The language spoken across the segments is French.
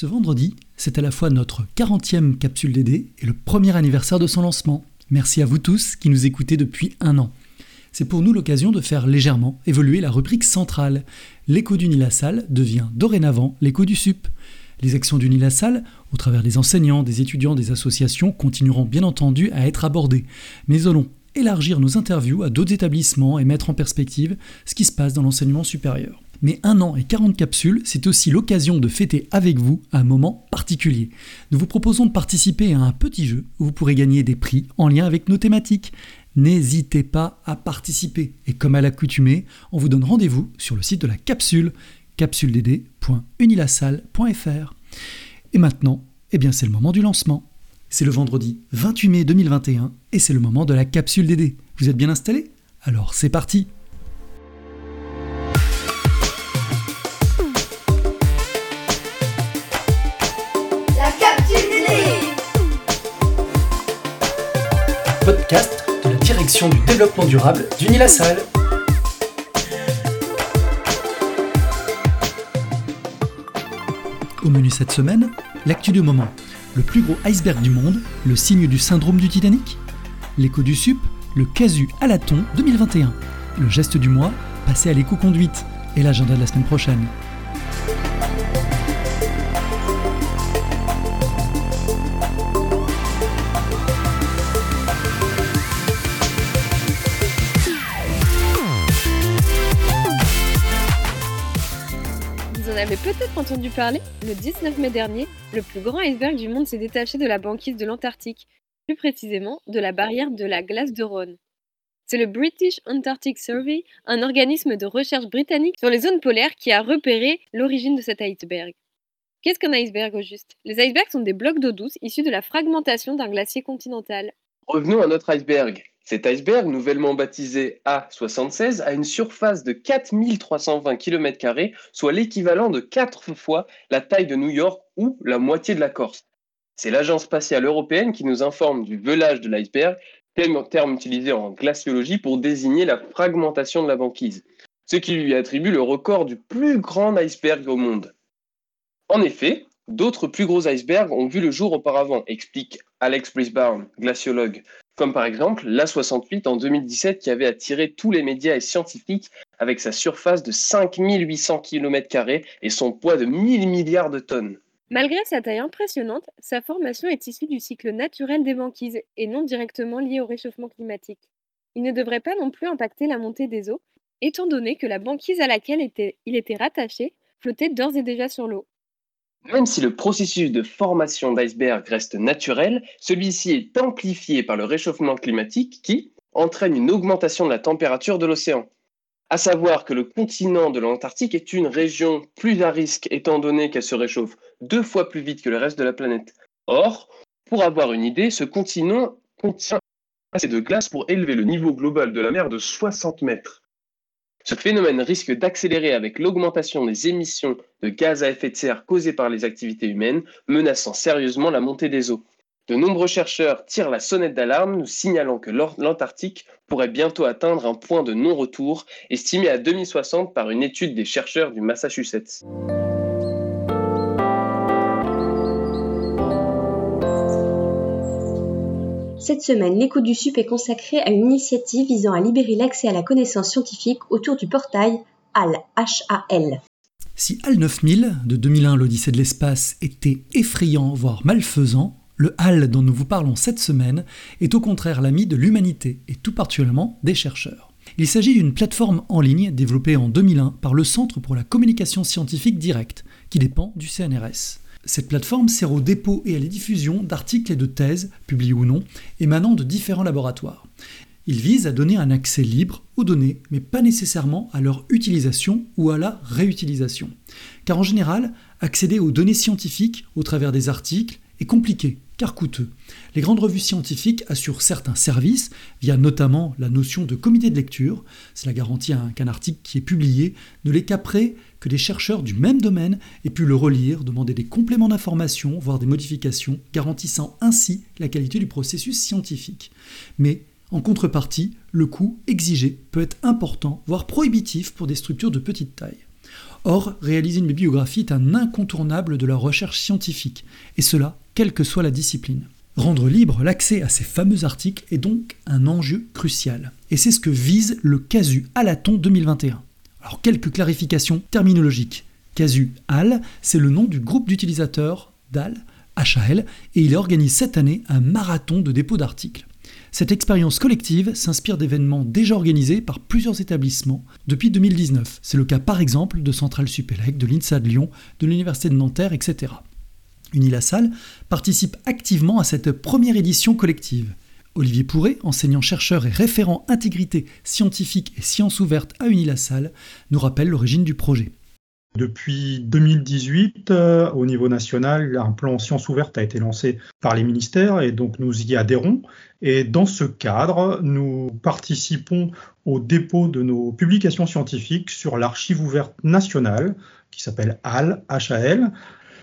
Ce vendredi, c'est à la fois notre 40e capsule DD et le premier anniversaire de son lancement. Merci à vous tous qui nous écoutez depuis un an. C'est pour nous l'occasion de faire légèrement évoluer la rubrique centrale. L'écho du Nilasal devient dorénavant l'écho du SUP. Les actions du Nilasal, au travers des enseignants, des étudiants, des associations, continueront bien entendu à être abordées. Mais allons élargir nos interviews à d'autres établissements et mettre en perspective ce qui se passe dans l'enseignement supérieur. Mais un an et 40 capsules, c'est aussi l'occasion de fêter avec vous un moment particulier. Nous vous proposons de participer à un petit jeu où vous pourrez gagner des prix en lien avec nos thématiques. N'hésitez pas à participer. Et comme à l'accoutumée, on vous donne rendez-vous sur le site de la capsule, capsuledd.unilassal.fr. Et maintenant, eh bien c'est le moment du lancement. C'est le vendredi 28 mai 2021 et c'est le moment de la capsule DD. Vous êtes bien installés? Alors c'est parti du développement durable d'Unilassal. Au menu cette semaine, l'actu du moment. Le plus gros iceberg du monde, le signe du syndrome du Titanic. L'écho du SUP, le casu à la thon 2021. Le geste du mois, passer à l'éco-conduite. Et l'agenda de la semaine prochaine. Peut-être entendu parler, le 19 mai dernier, le plus grand iceberg du monde s'est détaché de la banquise de l'Antarctique, plus précisément de la barrière de la glace de Rhône. C'est le British Antarctic Survey, un organisme de recherche britannique sur les zones polaires qui a repéré l'origine de cet iceberg. Qu'est-ce qu'un iceberg au juste? Les icebergs sont des blocs d'eau douce issus de la fragmentation d'un glacier continental. Revenons à notre iceberg. Cet iceberg, nouvellement baptisé A76, a une surface de 4320 km, soit l'équivalent de 4 fois la taille de New York ou la moitié de la Corse. C'est l'Agence spatiale européenne qui nous informe du velage de l'iceberg, terme, terme utilisé en glaciologie pour désigner la fragmentation de la banquise, ce qui lui attribue le record du plus grand iceberg au monde. En effet, d'autres plus gros icebergs ont vu le jour auparavant, explique Alex Brisbane, glaciologue, comme par exemple l'A68 en 2017 qui avait attiré tous les médias et scientifiques avec sa surface de 5800 km et son poids de 1000 milliards de tonnes. Malgré sa taille impressionnante, sa formation est issue du cycle naturel des banquises et non directement liée au réchauffement climatique. Il ne devrait pas non plus impacter la montée des eaux, étant donné que la banquise à laquelle il était rattaché flottait d'ores et déjà sur l'eau. Même si le processus de formation d'iceberg reste naturel, celui-ci est amplifié par le réchauffement climatique qui entraîne une augmentation de la température de l'océan. À savoir que le continent de l'Antarctique est une région plus à risque étant donné qu'elle se réchauffe deux fois plus vite que le reste de la planète. Or, pour avoir une idée, ce continent contient assez de glace pour élever le niveau global de la mer de 60 mètres. Ce phénomène risque d'accélérer avec l'augmentation des émissions de gaz à effet de serre causées par les activités humaines, menaçant sérieusement la montée des eaux. De nombreux chercheurs tirent la sonnette d'alarme, nous signalant que l'Antarctique pourrait bientôt atteindre un point de non-retour, estimé à 2060 par une étude des chercheurs du Massachusetts. Cette semaine, l'écho du SUP est consacré à une initiative visant à libérer l'accès à la connaissance scientifique autour du portail HAL. H-A-L. Si HAL 9000 de 2001 l'Odyssée de l'espace était effrayant, voire malfaisant, le HAL dont nous vous parlons cette semaine est au contraire l'ami de l'humanité et tout particulièrement des chercheurs. Il s'agit d'une plateforme en ligne développée en 2001 par le Centre pour la communication scientifique directe, qui dépend du CNRS. Cette plateforme sert au dépôt et à la diffusion d'articles et de thèses, publiés ou non, émanant de différents laboratoires. Il vise à donner un accès libre aux données, mais pas nécessairement à leur utilisation ou à la réutilisation. Car en général, accéder aux données scientifiques au travers des articles est compliqué, car coûteux. Les grandes revues scientifiques assurent certains services, via notamment la notion de comité de lecture. Cela garantit un- qu'un article qui est publié ne l'est qu'après que des chercheurs du même domaine aient pu le relire, demander des compléments d'information, voire des modifications, garantissant ainsi la qualité du processus scientifique. Mais en contrepartie, le coût exigé peut être important, voire prohibitif pour des structures de petite taille. Or, réaliser une bibliographie est un incontournable de la recherche scientifique, et cela, quelle que soit la discipline. Rendre libre l'accès à ces fameux articles est donc un enjeu crucial, et c'est ce que vise le CASU Alaton 2021. Alors quelques clarifications terminologiques. CASU AL, c'est le nom du groupe d'utilisateurs d'AL, HAL, et il organise cette année un marathon de dépôt d'articles. Cette expérience collective s'inspire d'événements déjà organisés par plusieurs établissements depuis 2019. C'est le cas par exemple de Centrale Supélec, de l'INSA de Lyon, de l'Université de Nanterre, etc. Unilassal participe activement à cette première édition collective. Olivier Pourret, enseignant-chercheur et référent intégrité scientifique et sciences ouvertes à Unilassal, nous rappelle l'origine du projet. Depuis 2018, euh, au niveau national, un plan sciences ouvertes a été lancé par les ministères et donc nous y adhérons. Et dans ce cadre, nous participons au dépôt de nos publications scientifiques sur l'archive ouverte nationale qui s'appelle HAL.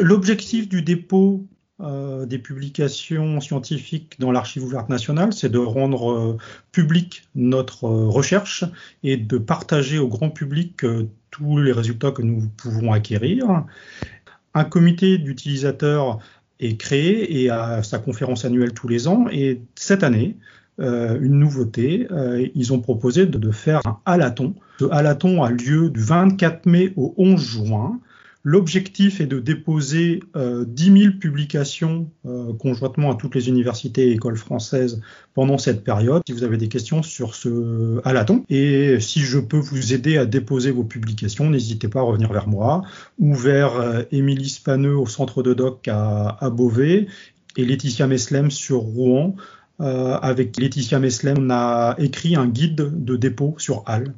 L'objectif du dépôt euh, des publications scientifiques dans l'archive ouverte nationale, c'est de rendre euh, public notre euh, recherche et de partager au grand public tous les résultats que nous pouvons acquérir. Un comité d'utilisateurs est créé et a sa conférence annuelle tous les ans. Et cette année, une nouveauté, ils ont proposé de, de, faire un halaton. Ce halaton a lieu du 24 mai au 11 juin. L'objectif est de déposer euh, 10 000 publications euh, conjointement à toutes les universités et écoles françaises pendant cette période. Si vous avez des questions sur ce halaton et si je peux vous aider à déposer vos publications, n'hésitez pas à revenir vers moi ou vers euh, Émilie Spaneux au centre de doc à, Beauvais et Laetitia Meslem sur Rouen. Euh, avec Laetitia Meslem, on a écrit un guide de dépôt sur HAL.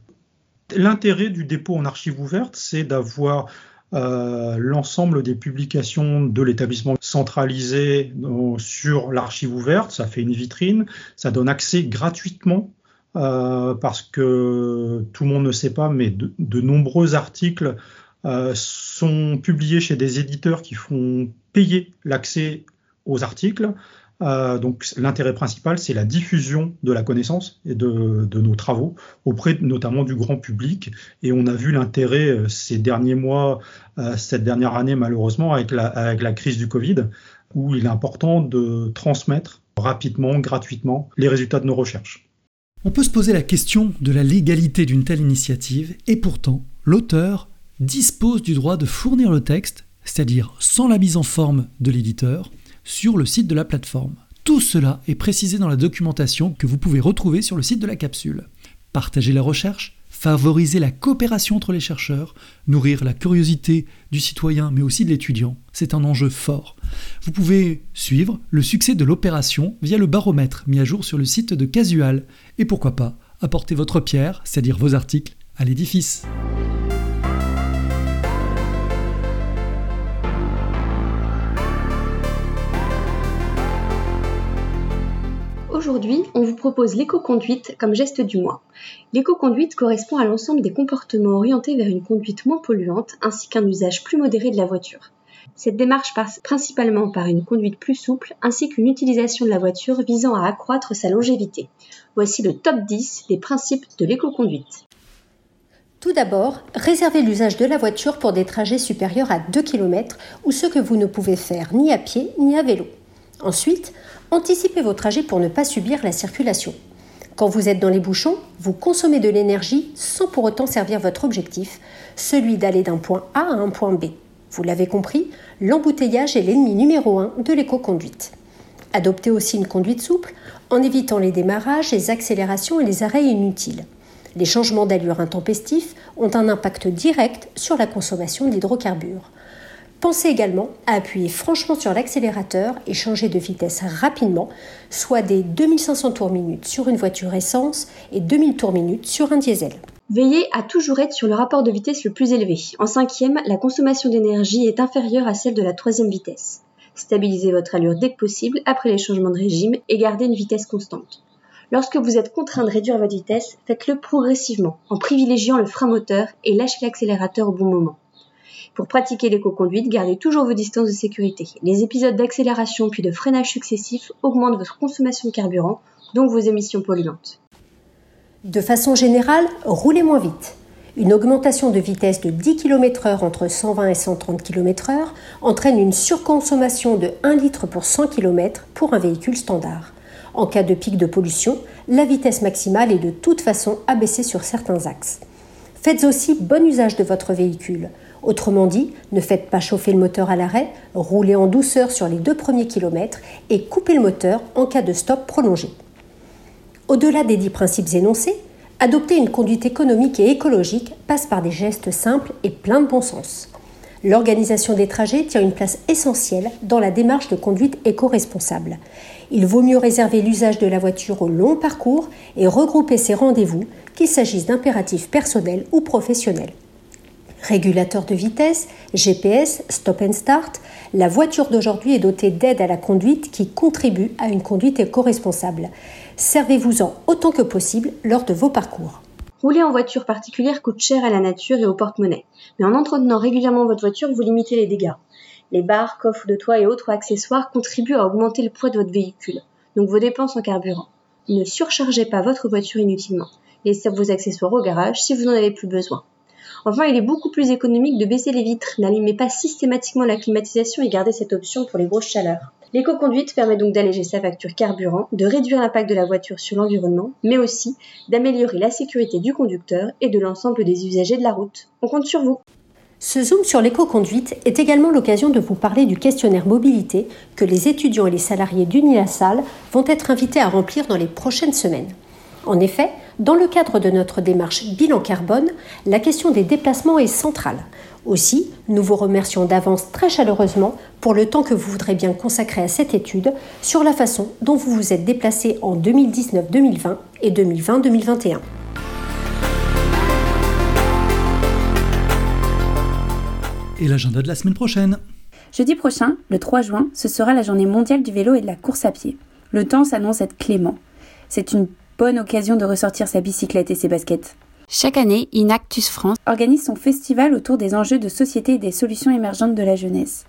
L'intérêt du dépôt en archive ouverte, c'est d'avoir euh, l'ensemble des publications de l'établissement centralisé euh, sur l'archive ouverte. Ça fait une vitrine, ça donne accès gratuitement euh, parce que tout le monde ne sait pas, mais de, nombreux articles sont publiés chez des éditeurs qui font payer l'accès aux articles. Euh, donc l'intérêt principal, c'est la diffusion de la connaissance et de, nos travaux auprès notamment du grand public. Et on a vu l'intérêt euh, ces derniers mois, euh, cette dernière année malheureusement, avec la crise du Covid, où il est important de transmettre rapidement, gratuitement, les résultats de nos recherches. On peut se poser la question de la légalité d'une telle initiative, et pourtant, l'auteur dispose du droit de fournir le texte, c'est-à-dire sans la mise en forme de l'éditeur, sur le site de la plateforme. Tout cela est précisé dans la documentation que vous pouvez retrouver sur le site de la capsule. Partager la recherche, favoriser la coopération entre les chercheurs, nourrir la curiosité du citoyen mais aussi de l'étudiant, c'est un enjeu fort. Vous pouvez suivre le succès de l'opération via le baromètre mis à jour sur le site de Casual et pourquoi pas apporter votre pierre, c'est-à-dire vos articles, à l'édifice. Aujourd'hui, on vous propose l'éco-conduite comme geste du mois. L'éco-conduite correspond à l'ensemble des comportements orientés vers une conduite moins polluante ainsi qu'un usage plus modéré de la voiture. Cette démarche passe principalement par une conduite plus souple ainsi qu'une utilisation de la voiture visant à accroître sa longévité. Voici le top 10 des principes de l'éco-conduite. Tout d'abord, réservez l'usage de la voiture pour des trajets supérieurs à 2 km ou ce que vous ne pouvez faire ni à pied ni à vélo. Ensuite, anticipez vos trajets pour ne pas subir la circulation. Quand vous êtes dans les bouchons, vous consommez de l'énergie sans pour autant servir votre objectif, celui d'aller d'un point A à un point B. Vous l'avez compris, l'embouteillage est l'ennemi numéro un de l'éco-conduite. Adoptez aussi une conduite souple en évitant les démarrages, les accélérations et les arrêts inutiles. Les changements d'allure intempestifs ont un impact direct sur la consommation d'hydrocarbures. Pensez également à appuyer franchement sur l'accélérateur et changer de vitesse rapidement, soit des 2500 tours minute sur une voiture essence et 2000 tours minute sur un diesel. Veillez à toujours être sur le rapport de vitesse le plus élevé. En cinquième, la consommation d'énergie est inférieure à celle de la troisième vitesse. Stabilisez votre allure dès que possible après les changements de régime et gardez une vitesse constante. Lorsque vous êtes contraint de réduire votre vitesse, faites-le progressivement en privilégiant le frein moteur et lâchez l'accélérateur au bon moment. Pour pratiquer l'éco-conduite, gardez toujours vos distances de sécurité. Les épisodes d'accélération puis de freinage successifs augmentent votre consommation de carburant, donc vos émissions polluantes. De façon générale, roulez moins vite. Une augmentation de vitesse de 10 km/h entre 120 et 130 km/h entraîne une surconsommation de 1 litre pour 100 km pour un véhicule standard. En cas de pic de pollution, la vitesse maximale est de toute façon abaissée sur certains axes. Faites aussi bon usage de votre véhicule. Autrement dit, ne faites pas chauffer le moteur à l'arrêt, roulez en douceur sur les deux premiers kilomètres et coupez le moteur en cas de stop prolongé. Au-delà des dix principes énoncés, adopter une conduite économique et écologique passe par des gestes simples et pleins de bon sens. L'organisation des trajets tient une place essentielle dans la démarche de conduite éco-responsable. Il vaut mieux réserver l'usage de la voiture au long parcours et regrouper ses rendez-vous, qu'il s'agisse d'impératifs personnels ou professionnels. Régulateur de vitesse, GPS, stop and start, la voiture d'aujourd'hui est dotée d'aides à la conduite qui contribuent à une conduite éco-responsable. Servez-vous-en autant que possible lors de vos parcours. Rouler en voiture particulière coûte cher à la nature et au porte-monnaie, mais en entretenant régulièrement votre voiture, vous limitez les dégâts. Les barres, coffres de toit et autres accessoires contribuent à augmenter le poids de votre véhicule, donc vos dépenses en carburant. Ne surchargez pas votre voiture inutilement. Laissez vos accessoires au garage si vous n'en avez plus besoin. Enfin, il est beaucoup plus économique de baisser les vitres. N'allumez pas systématiquement la climatisation et gardez cette option pour les grosses chaleurs. L'éco-conduite permet donc d'alléger sa facture carburant, de réduire l'impact de la voiture sur l'environnement, mais aussi d'améliorer la sécurité du conducteur et de l'ensemble des usagers de la route. On compte sur vous. Ce zoom sur l'éco-conduite est également l'occasion de vous parler du questionnaire mobilité que les étudiants et les salariés d'Unilassal vont être invités à remplir dans les prochaines semaines. En effet, dans le cadre de notre démarche bilan carbone, la question des déplacements est centrale. Aussi, nous vous remercions d'avance très chaleureusement pour le temps que vous voudrez bien consacrer à cette étude sur la façon dont vous vous êtes déplacé en 2019-2020 et 2020-2021. Et l'agenda de la semaine prochaine Jeudi prochain, le 3 juin, ce sera la journée mondiale du vélo et de la course à pied. Le temps s'annonce être clément. C'est une bonne occasion de ressortir sa bicyclette et ses baskets. Chaque année, Inactus France organise son festival autour des enjeux de société et des solutions émergentes de la jeunesse.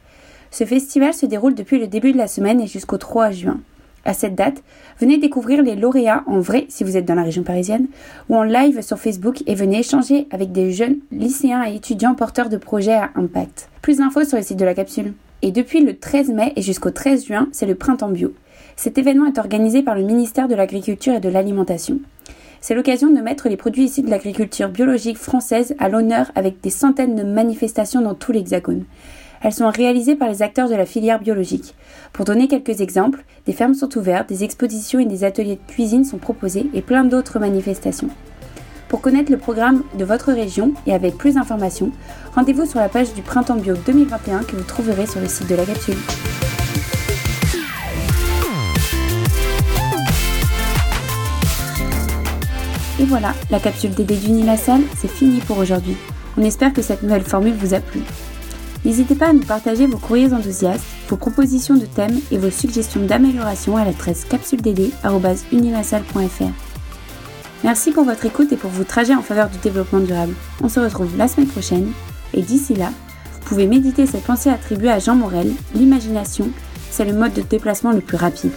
Ce festival se déroule depuis le début de la semaine et jusqu'au 3 juin. À cette date, venez découvrir les lauréats en vrai si vous êtes dans la région parisienne ou en live sur Facebook et venez échanger avec des jeunes lycéens et étudiants porteurs de projets à impact. Plus d'infos sur le site de la capsule. Et depuis le 13 mai et jusqu'au 13 juin, c'est le printemps bio. Cet événement est organisé par le ministère de l'Agriculture et de l'Alimentation. C'est l'occasion de mettre les produits issus de l'agriculture biologique française à l'honneur avec des centaines de manifestations dans tout l'Hexagone. Elles sont réalisées par les acteurs de la filière biologique. Pour donner quelques exemples, des fermes sont ouvertes, des expositions et des ateliers de cuisine sont proposés et plein d'autres manifestations. Pour connaître le programme de votre région et avec plus d'informations, rendez-vous sur la page du Printemps Bio 2021 que vous trouverez sur le site de la capsule. Et voilà, la capsule DD d'Unilassal, c'est fini pour aujourd'hui. On espère que cette nouvelle formule vous a plu. N'hésitez pas à nous partager vos courriers enthousiastes, vos propositions de thèmes et vos suggestions d'amélioration à l'adresse capsuledD.unilassal.fr. Merci pour votre écoute et pour vos trajets en faveur du développement durable. On se retrouve la semaine prochaine et d'ici là, vous pouvez méditer cette pensée attribuée à Jean Morel, l'imagination, c'est le mode de déplacement le plus rapide.